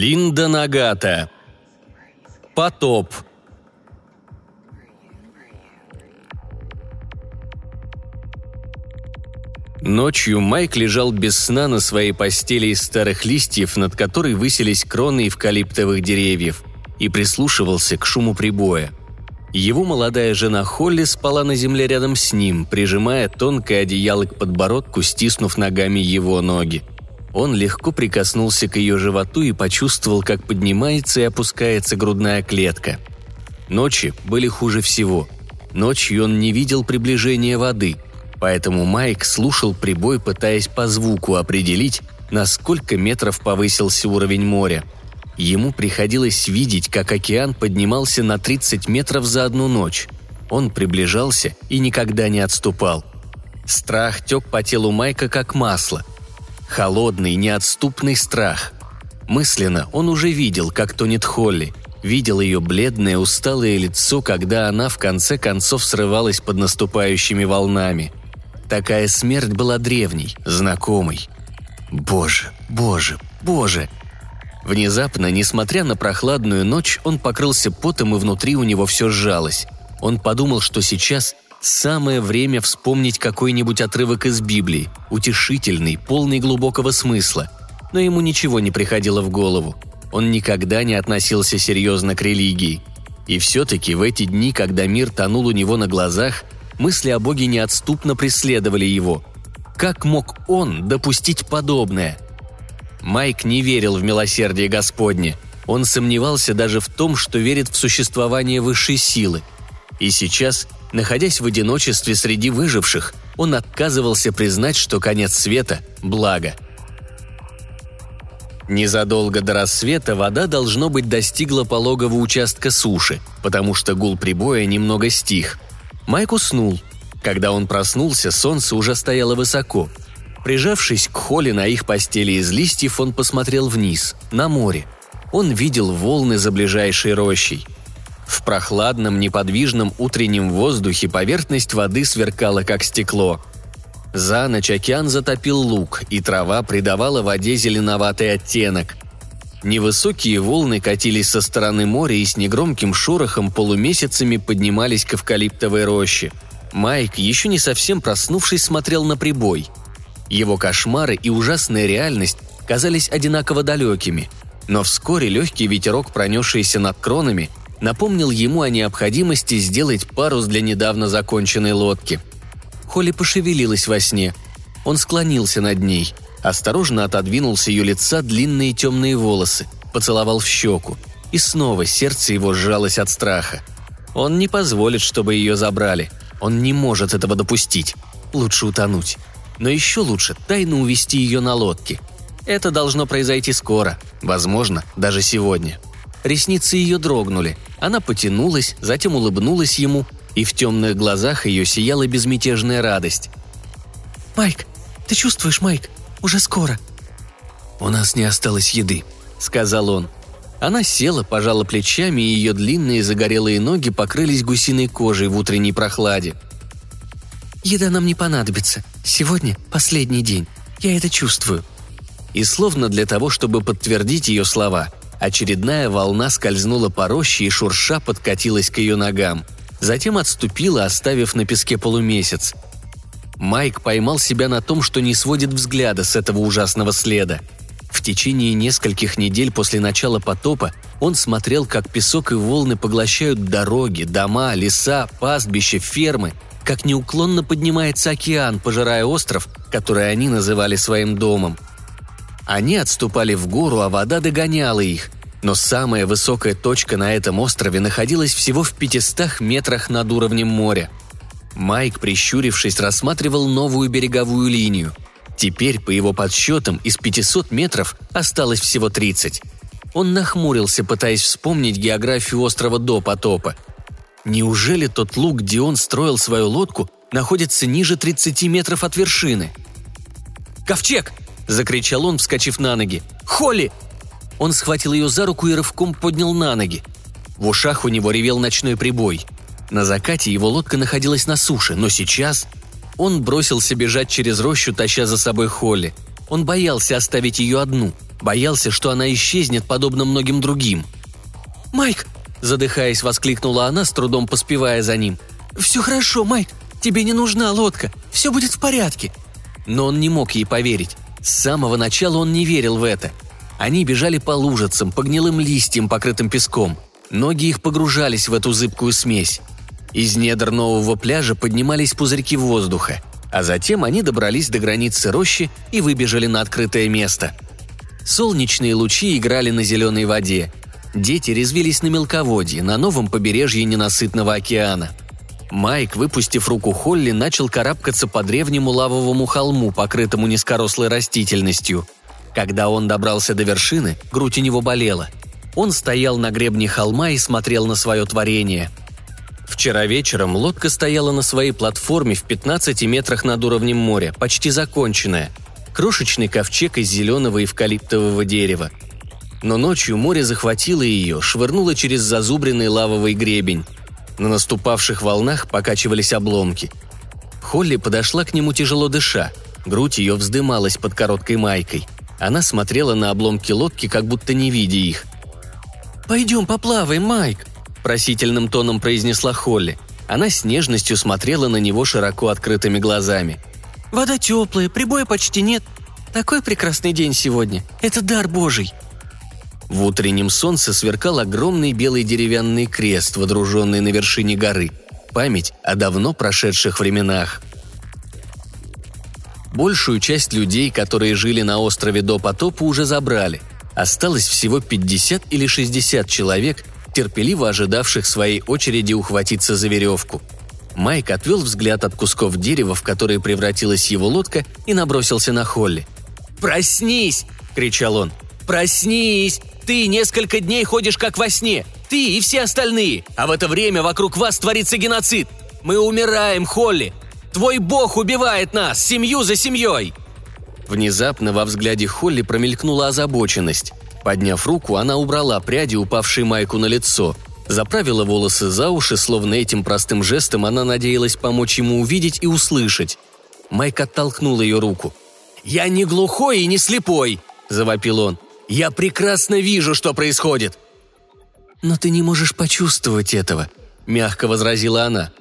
Линда Нагата. Потоп. Ночью Майк лежал без сна на своей постели из старых листьев, над которой высились кроны эвкалиптовых деревьев, и прислушивался к шуму прибоя. Его молодая жена Холли спала на земле рядом с ним, прижимая тонкое одеяло к подбородку, стиснув ногами его ноги. Он легко прикоснулся к ее животу и почувствовал, как поднимается и опускается грудная клетка. Ночи были хуже всего. Ночью он не видел приближения воды – Поэтому Майк слушал прибой, пытаясь по звуку определить, на сколько метров повысился уровень моря. Ему приходилось видеть, как океан поднимался на 30 метров за одну ночь. Он приближался и никогда не отступал. Страх тек по телу Майка как масло. Холодный, неотступный страх. Мысленно он уже видел, как тонет Холли, видел ее бледное, усталое лицо, когда она в конце концов срывалась под наступающими волнами. Такая смерть была древней, знакомой. Боже, боже, боже! Внезапно, несмотря на прохладную ночь, он покрылся потом, и внутри у него все сжалось. Он подумал, что сейчас самое время вспомнить какой-нибудь отрывок из Библии, утешительный, полный глубокого смысла. Но ему ничего не приходило в голову. Он никогда не относился серьезно к религии. И все-таки в эти дни, когда мир тонул у него на глазах – Мысли о Боге неотступно преследовали его. Как мог он допустить подобное? Майк не верил в милосердие Господне. Он сомневался даже в том, что верит в существование высшей силы. И сейчас, находясь в одиночестве среди выживших, он отказывался признать, что конец света – благо. Незадолго до рассвета вода, должно быть, достигла пологого участка суши, потому что гул прибоя немного стих – Майк уснул. Когда он проснулся, солнце уже стояло высоко. Прижавшись к холле на их постели из листьев, он посмотрел вниз, на море. Он видел волны за ближайшей рощей. В прохладном, неподвижном утреннем воздухе поверхность воды сверкала, как стекло. За ночь океан затопил луг, и трава придавала воде зеленоватый оттенок – Невысокие волны катились со стороны моря и с негромким шорохом полумесяцами поднимались к эвкалиптовой роще. Майк, еще не совсем проснувшись, смотрел на прибой. Его кошмары и ужасная реальность казались одинаково далекими, но вскоре легкий ветерок, пронесшийся над кронами, напомнил ему о необходимости сделать парус для недавно законченной лодки. Холли пошевелилась во сне. Он склонился над ней – Осторожно отодвинул с ее лица длинные темные волосы, поцеловал в щеку. И снова сердце его сжалось от страха. Он не позволит, чтобы ее забрали. Он не может этого допустить. Лучше утонуть. Но еще лучше тайно увести ее на лодке. Это должно произойти скоро, возможно, даже сегодня. Ресницы ее дрогнули. Она потянулась, затем улыбнулась ему, и в темных глазах ее сияла безмятежная радость. «Майк, ты чувствуешь, Майк? Уже скоро». «У нас не осталось еды», — сказал он. Она села, пожала плечами, и ее длинные загорелые ноги покрылись гусиной кожей в утренней прохладе. «Еда нам не понадобится. Сегодня последний день. Я это чувствую». И словно для того, чтобы подтвердить ее слова, очередная волна скользнула по роще и шурша подкатилась к ее ногам. Затем отступила, оставив на песке полумесяц — Майк поймал себя на том, что не сводит взгляда с этого ужасного следа. В течение нескольких недель после начала потопа он смотрел, как песок и волны поглощают дороги, дома, леса, пастбища, фермы, как неуклонно поднимается океан, пожирая остров, который они называли своим домом. Они отступали в гору, а вода догоняла их, но самая высокая точка на этом острове находилась всего в 500 метрах над уровнем моря – Майк, прищурившись, рассматривал новую береговую линию. Теперь, по его подсчетам, из 500 метров осталось всего 30. Он нахмурился, пытаясь вспомнить географию острова до потопа. Неужели тот луг, где он строил свою лодку, находится ниже 30 метров от вершины? «Ковчег!» – закричал он, вскочив на ноги. «Холли!» Он схватил ее за руку и рывком поднял на ноги. В ушах у него ревел ночной прибой – на закате его лодка находилась на суше, но сейчас он бросился бежать через рощу, таща за собой Холли. Он боялся оставить ее одну, боялся, что она исчезнет, подобно многим другим. «Майк!» – задыхаясь, воскликнула она, с трудом поспевая за ним. «Все хорошо, Майк! Тебе не нужна лодка! Все будет в порядке!» Но он не мог ей поверить. С самого начала он не верил в это. Они бежали по лужицам, по гнилым листьям, покрытым песком. Ноги их погружались в эту зыбкую смесь. Из недр нового пляжа поднимались пузырьки воздуха, а затем они добрались до границы рощи и выбежали на открытое место. Солнечные лучи играли на зеленой воде. Дети резвились на мелководье, на новом побережье ненасытного океана. Майк, выпустив руку Холли, начал карабкаться по древнему лавовому холму, покрытому низкорослой растительностью. Когда он добрался до вершины, грудь у него болела. Он стоял на гребне холма и смотрел на свое творение – Вчера вечером лодка стояла на своей платформе в 15 метрах над уровнем моря, почти законченная. Крошечный ковчег из зеленого эвкалиптового дерева. Но ночью море захватило ее, швырнуло через зазубренный лавовый гребень. На наступавших волнах покачивались обломки. Холли подошла к нему тяжело дыша. Грудь ее вздымалась под короткой майкой. Она смотрела на обломки лодки, как будто не видя их. «Пойдем поплаваем, Майк», просительным тоном произнесла Холли. Она с нежностью смотрела на него широко открытыми глазами. «Вода теплая, прибоя почти нет. Такой прекрасный день сегодня. Это дар Божий». В утреннем солнце сверкал огромный белый деревянный крест, водруженный на вершине горы. Память о давно прошедших временах. Большую часть людей, которые жили на острове до потопа, уже забрали. Осталось всего 50 или 60 человек, терпеливо ожидавших своей очереди ухватиться за веревку. Майк отвел взгляд от кусков дерева, в которые превратилась его лодка, и набросился на Холли. «Проснись!» – кричал он. «Проснись! Ты несколько дней ходишь как во сне! Ты и все остальные! А в это время вокруг вас творится геноцид! Мы умираем, Холли! Твой бог убивает нас, семью за семьей!» Внезапно во взгляде Холли промелькнула озабоченность. Подняв руку, она убрала пряди, упавшие Майку на лицо, заправила волосы за уши, словно этим простым жестом она надеялась помочь ему увидеть и услышать. Майк оттолкнул ее руку. «Я не глухой и не слепой!» – завопил он. «Я прекрасно вижу, что происходит!» «Но ты не можешь почувствовать этого», – мягко возразила она.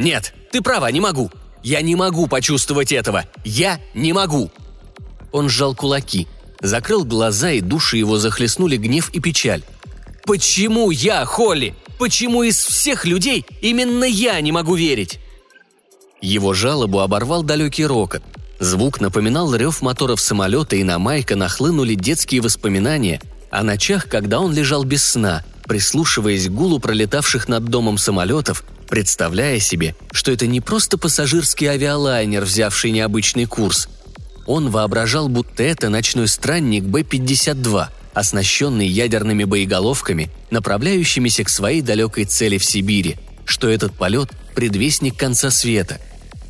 «Нет, ты права, не могу. Я не могу почувствовать этого. Я не могу!» Он сжал кулаки – закрыл глаза, и души его захлестнули гнев и печаль. «Почему я, Холли? Почему из всех людей именно я не могу верить?» Его жалобу оборвал далекий рокот. Звук напоминал рев моторов самолета, и на Майка нахлынули детские воспоминания о ночах, когда он лежал без сна, прислушиваясь к гулу пролетавших над домом самолетов, представляя себе, что это не просто пассажирский авиалайнер, взявший необычный курс – он воображал, будто это ночной странник Б-52, оснащенный ядерными боеголовками, направляющимися к своей далекой цели в Сибири, что этот полет – предвестник конца света.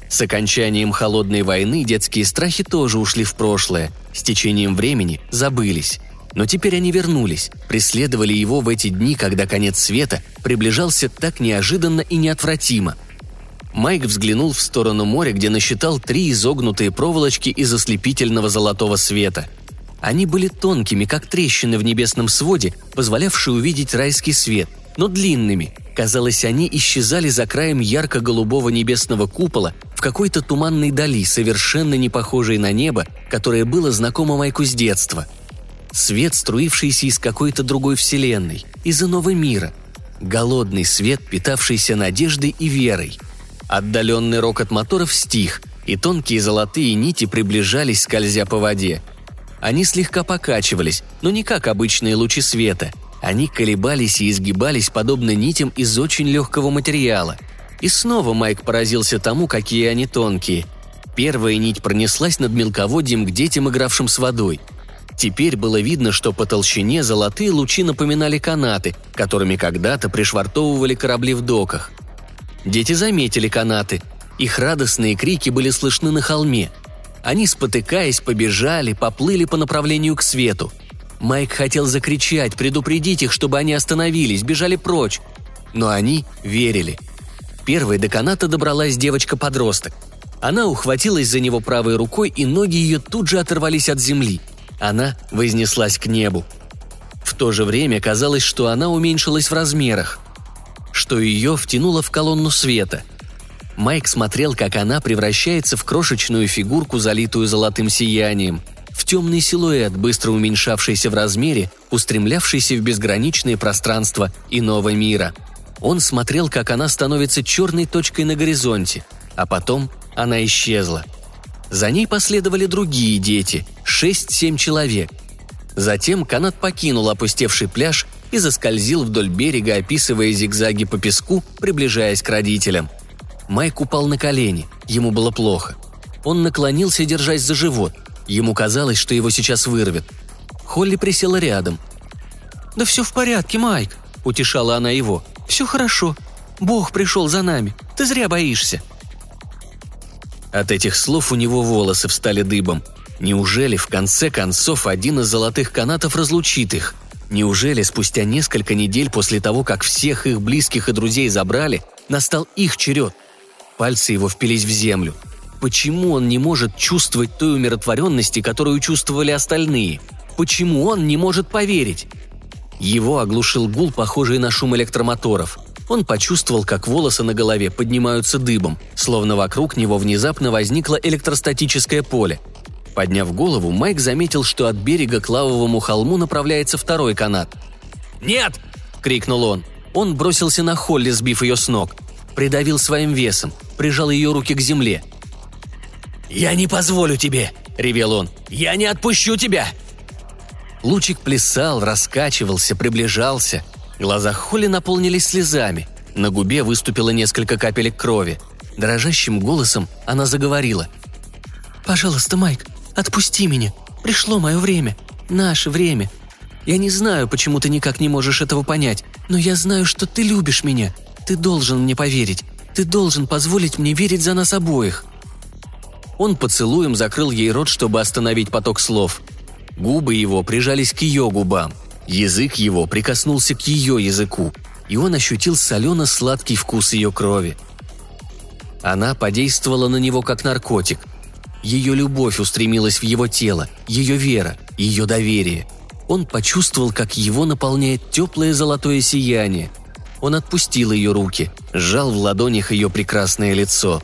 С окончанием холодной войны детские страхи тоже ушли в прошлое, с течением времени забылись. Но теперь они вернулись, преследовали его в эти дни, когда конец света приближался так неожиданно и неотвратимо – Майк взглянул в сторону моря, где насчитал три изогнутые проволочки из ослепительного золотого света. Они были тонкими, как трещины в небесном своде, позволявшие увидеть райский свет, но длинными. Казалось, они исчезали за краем ярко-голубого небесного купола в какой-то туманной дали, совершенно не похожей на небо, которое было знакомо Майку с детства. Свет, струившийся из какой-то другой вселенной, из иного мира. Голодный свет, питавшийся надеждой и верой – Отдаленный рокот моторов стих, и тонкие золотые нити приближались, скользя по воде. Они слегка покачивались, но не как обычные лучи света. Они колебались и изгибались, подобно нитям из очень легкого материала. И снова Майк поразился тому, какие они тонкие. Первая нить пронеслась над мелководьем к детям, игравшим с водой. Теперь было видно, что по толщине золотые лучи напоминали канаты, которыми когда-то пришвартовывали корабли в доках. Дети заметили канаты. Их радостные крики были слышны на холме. Они, спотыкаясь, побежали, поплыли по направлению к свету. Майк хотел закричать, предупредить их, чтобы они остановились, бежали прочь. Но они верили. Первой до каната добралась девочка-подросток. Она ухватилась за него правой рукой, и ноги ее тут же оторвались от земли. Она вознеслась к небу. В то же время казалось, что она уменьшилась в размерах, что ее втянуло в колонну света. Майк смотрел, как она превращается в крошечную фигурку, залитую золотым сиянием, в темный силуэт, быстро уменьшавшийся в размере, устремлявшийся в безграничное пространство иного мира. Он смотрел, как она становится черной точкой на горизонте, а потом она исчезла. За ней последовали другие дети, шесть-семь человек. Затем канат покинул опустевший пляж и заскользил вдоль берега, описывая зигзаги по песку, приближаясь к родителям. Майк упал на колени, ему было плохо. Он наклонился, держась за живот. Ему казалось, что его сейчас вырвет. Холли присела рядом. «Да все в порядке, Майк», — утешала она его. «Все хорошо. Бог пришел за нами. Ты зря боишься». От этих слов у него волосы встали дыбом. Неужели в конце концов один из золотых канатов разлучит их? Неужели спустя несколько недель после того, как всех их близких и друзей забрали, настал их черед? Пальцы его впились в землю. Почему он не может чувствовать той умиротворенности, которую чувствовали остальные? Почему он не может поверить? Его оглушил гул, похожий на шум электромоторов – он почувствовал, как волосы на голове поднимаются дыбом, словно вокруг него внезапно возникло электростатическое поле. Подняв голову, Майк заметил, что от берега к лавовому холму направляется второй канат. «Нет!» – крикнул он. Он бросился на Холли, сбив ее с ног. Придавил своим весом, прижал ее руки к земле. «Я не позволю тебе!» – ревел он. «Я не отпущу тебя!» Лучик плясал, раскачивался, приближался – Глаза Холли наполнились слезами. На губе выступило несколько капелек крови. Дрожащим голосом она заговорила. «Пожалуйста, Майк, отпусти меня. Пришло мое время. Наше время. Я не знаю, почему ты никак не можешь этого понять, но я знаю, что ты любишь меня. Ты должен мне поверить. Ты должен позволить мне верить за нас обоих». Он поцелуем закрыл ей рот, чтобы остановить поток слов. Губы его прижались к ее губам – Язык его прикоснулся к ее языку, и он ощутил солено-сладкий вкус ее крови. Она подействовала на него как наркотик. Ее любовь устремилась в его тело, ее вера, ее доверие. Он почувствовал, как его наполняет теплое золотое сияние. Он отпустил ее руки, сжал в ладонях ее прекрасное лицо.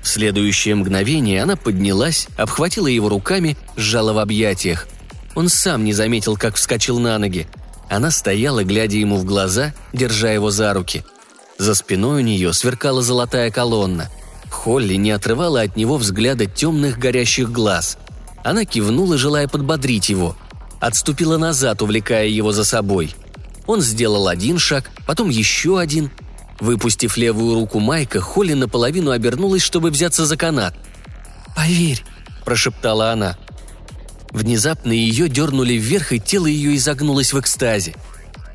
В следующее мгновение она поднялась, обхватила его руками, сжала в объятиях – он сам не заметил, как вскочил на ноги. Она стояла, глядя ему в глаза, держа его за руки. За спиной у нее сверкала золотая колонна. Холли не отрывала от него взгляда темных горящих глаз. Она кивнула, желая подбодрить его. Отступила назад, увлекая его за собой. Он сделал один шаг, потом еще один. Выпустив левую руку Майка, Холли наполовину обернулась, чтобы взяться за канат. «Поверь», – прошептала она – Внезапно ее дернули вверх, и тело ее изогнулось в экстазе.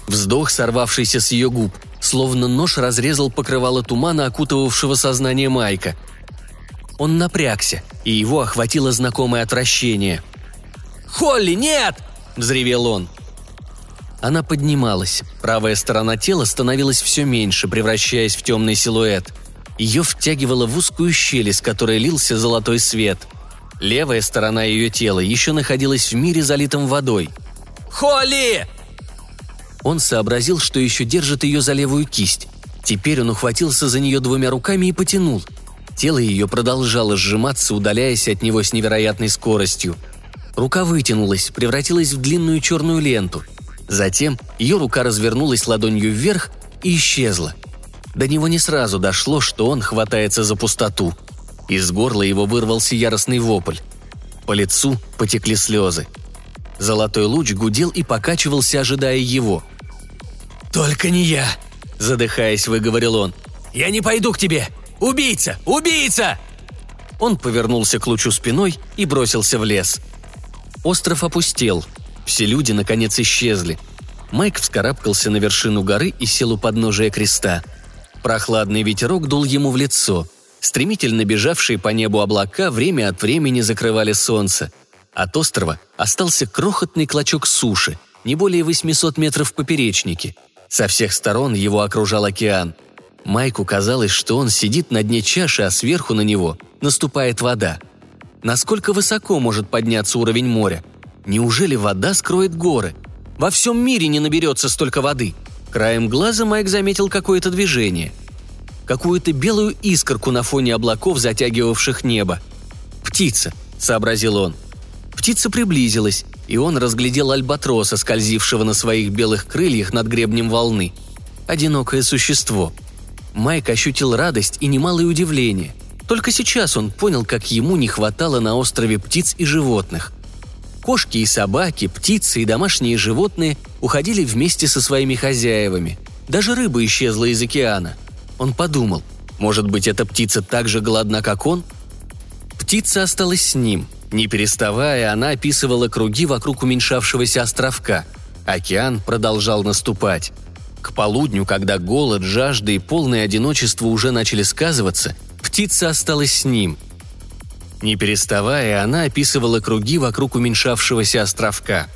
Вздох, сорвавшийся с ее губ, словно нож разрезал покрывало тумана, окутывавшего сознание Майка. Он напрягся, и его охватило знакомое отвращение. «Холли, нет!» – взревел он. Она поднималась. Правая сторона тела становилась все меньше, превращаясь в темный силуэт. Ее втягивало в узкую щель, из которой лился золотой свет – Левая сторона ее тела еще находилась в мире, залитом водой. «Холли!» Он сообразил, что еще держит ее за левую кисть. Теперь он ухватился за нее двумя руками и потянул. Тело ее продолжало сжиматься, удаляясь от него с невероятной скоростью. Рука вытянулась, превратилась в длинную черную ленту. Затем ее рука развернулась ладонью вверх и исчезла. До него не сразу дошло, что он хватается за пустоту – из горла его вырвался яростный вопль. По лицу потекли слезы. Золотой луч гудел и покачивался, ожидая его. «Только не я!» – задыхаясь, выговорил он. «Я не пойду к тебе! Убийца! Убийца!» Он повернулся к лучу спиной и бросился в лес. Остров опустел. Все люди, наконец, исчезли. Майк вскарабкался на вершину горы и сел у подножия креста. Прохладный ветерок дул ему в лицо – Стремительно бежавшие по небу облака время от времени закрывали солнце. От острова остался крохотный клочок суши, не более 800 метров в поперечнике. Со всех сторон его окружал океан. Майку казалось, что он сидит на дне чаши, а сверху на него наступает вода. Насколько высоко может подняться уровень моря? Неужели вода скроет горы? Во всем мире не наберется столько воды. Краем глаза Майк заметил какое-то движение. Какую-то белую искорку на фоне облаков, затягивавших небо. «Птица», — сообразил он. Птица приблизилась, и он разглядел альбатроса, скользившего на своих белых крыльях над гребнем волны. Одинокое существо — Майк ощутил радость и немалое удивление. Только сейчас он понял, как ему не хватало на острове птиц и животных. Кошки и собаки, птицы и домашние животные уходили вместе со своими хозяевами. Даже рыба исчезла из океана. Он подумал, может быть, эта птица так же голодна, как он? Птица осталась с ним. Не переставая, она описывала круги вокруг уменьшавшегося островка. Океан продолжал наступать. К полудню, когда голод, жажда и полное одиночество уже начали сказываться, птица осталась с ним. Не переставая, она описывала круги вокруг уменьшавшегося островка.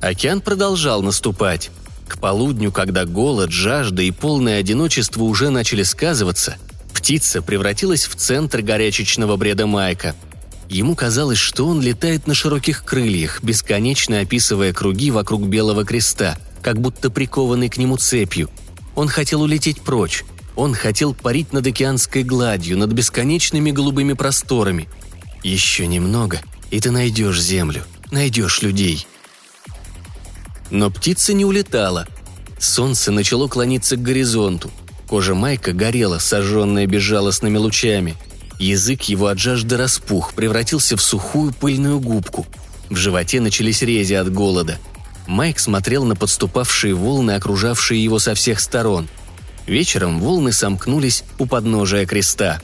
Океан продолжал наступать. К полудню, когда голод, жажда и полное одиночество уже начали сказываться, птица превратилась в центр горячечного бреда Майка. Ему казалось, что он летает на широких крыльях, бесконечно описывая круги вокруг Белого Креста – как будто прикованный к нему цепью. Он хотел улететь прочь. Он хотел парить над океанской гладью, над бесконечными голубыми просторами. Еще немного, и ты найдешь землю, найдешь людей. Но птица не улетала. Солнце начало клониться к горизонту. Кожа Майка горела, сожженная безжалостными лучами. Язык его от жажды распух, превратился в сухую пыльную губку. В животе начались рези от голода – Майк смотрел на подступавшие волны, окружавшие его со всех сторон. Вечером волны сомкнулись у подножия креста.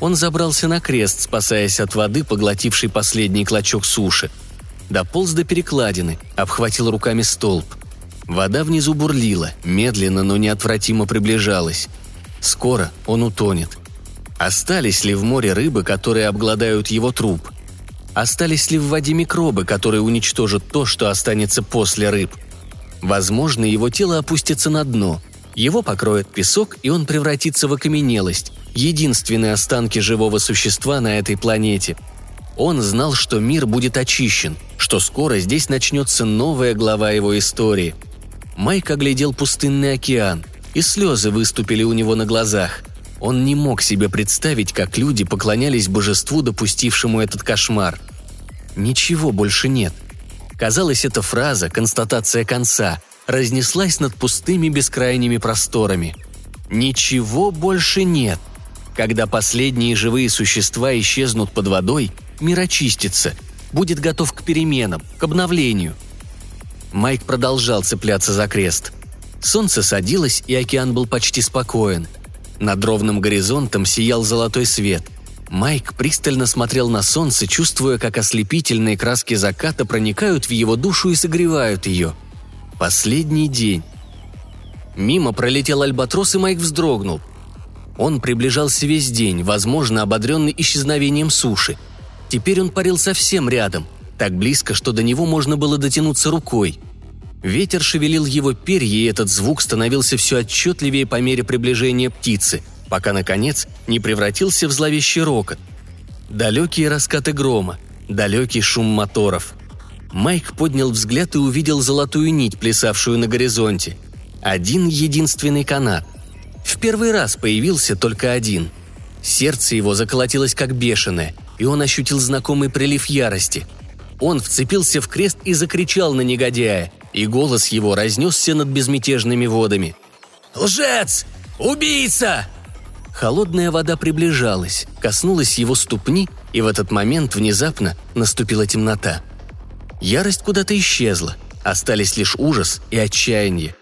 Он забрался на крест, спасаясь от воды, поглотившей последний клочок суши. Дополз до перекладины, обхватил руками столб. Вода внизу бурлила, медленно, но неотвратимо приближалась. Скоро он утонет. Остались ли в море рыбы, которые обгладают его труп? Остались ли в воде микробы, которые уничтожат то, что останется после рыб? Возможно, его тело опустится на дно. Его покроет песок, и он превратится в окаменелость, единственные останки живого существа на этой планете. Он знал, что мир будет очищен, что скоро здесь начнется новая глава его истории. Майк оглядел пустынный океан, и слезы выступили у него на глазах – он не мог себе представить, как люди поклонялись божеству, допустившему этот кошмар. Ничего больше нет. Казалось, эта фраза, констатация конца, разнеслась над пустыми бескрайними просторами. Ничего больше нет. Когда последние живые существа исчезнут под водой, мир очистится, будет готов к переменам, к обновлению. Майк продолжал цепляться за крест. Солнце садилось, и океан был почти спокоен – над ровным горизонтом сиял золотой свет. Майк пристально смотрел на солнце, чувствуя, как ослепительные краски заката проникают в его душу и согревают ее. Последний день. Мимо пролетел альбатрос, и Майк вздрогнул. Он приближался весь день, возможно, ободренный исчезновением суши. Теперь он парил совсем рядом, так близко, что до него можно было дотянуться рукой – Ветер шевелил его перья, и этот звук становился все отчетливее по мере приближения птицы, пока, наконец, не превратился в зловещий рокот. Далекие раскаты грома, далекий шум моторов. Майк поднял взгляд и увидел золотую нить, плясавшую на горизонте. Один единственный канат. В первый раз появился только один. Сердце его заколотилось как бешеное, и он ощутил знакомый прилив ярости. Он вцепился в крест и закричал на негодяя – и голос его разнесся над безмятежными водами. «Лжец! Убийца!» Холодная вода приближалась, коснулась его ступни, и в этот момент внезапно наступила темнота. Ярость куда-то исчезла, остались лишь ужас и отчаяние.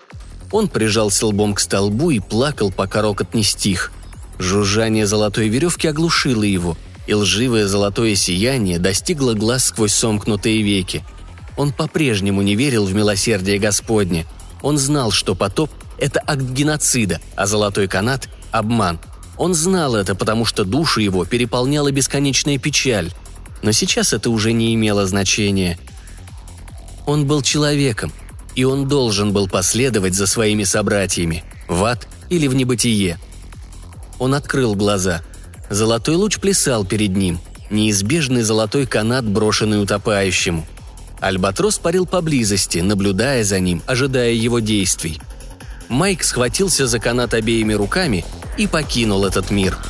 Он прижался лбом к столбу и плакал, пока рокот не стих. Жужжание золотой веревки оглушило его, и лживое золотое сияние достигло глаз сквозь сомкнутые веки – он по-прежнему не верил в милосердие Господне. Он знал, что потоп – это акт геноцида, а золотой канат – обман. Он знал это, потому что душу его переполняла бесконечная печаль. Но сейчас это уже не имело значения. Он был человеком, и он должен был последовать за своими собратьями – в ад или в небытие. Он открыл глаза. Золотой луч плясал перед ним. Неизбежный золотой канат, брошенный утопающему. Альбатрос парил поблизости, наблюдая за ним, ожидая его действий. Майк схватился за канат обеими руками и покинул этот мир –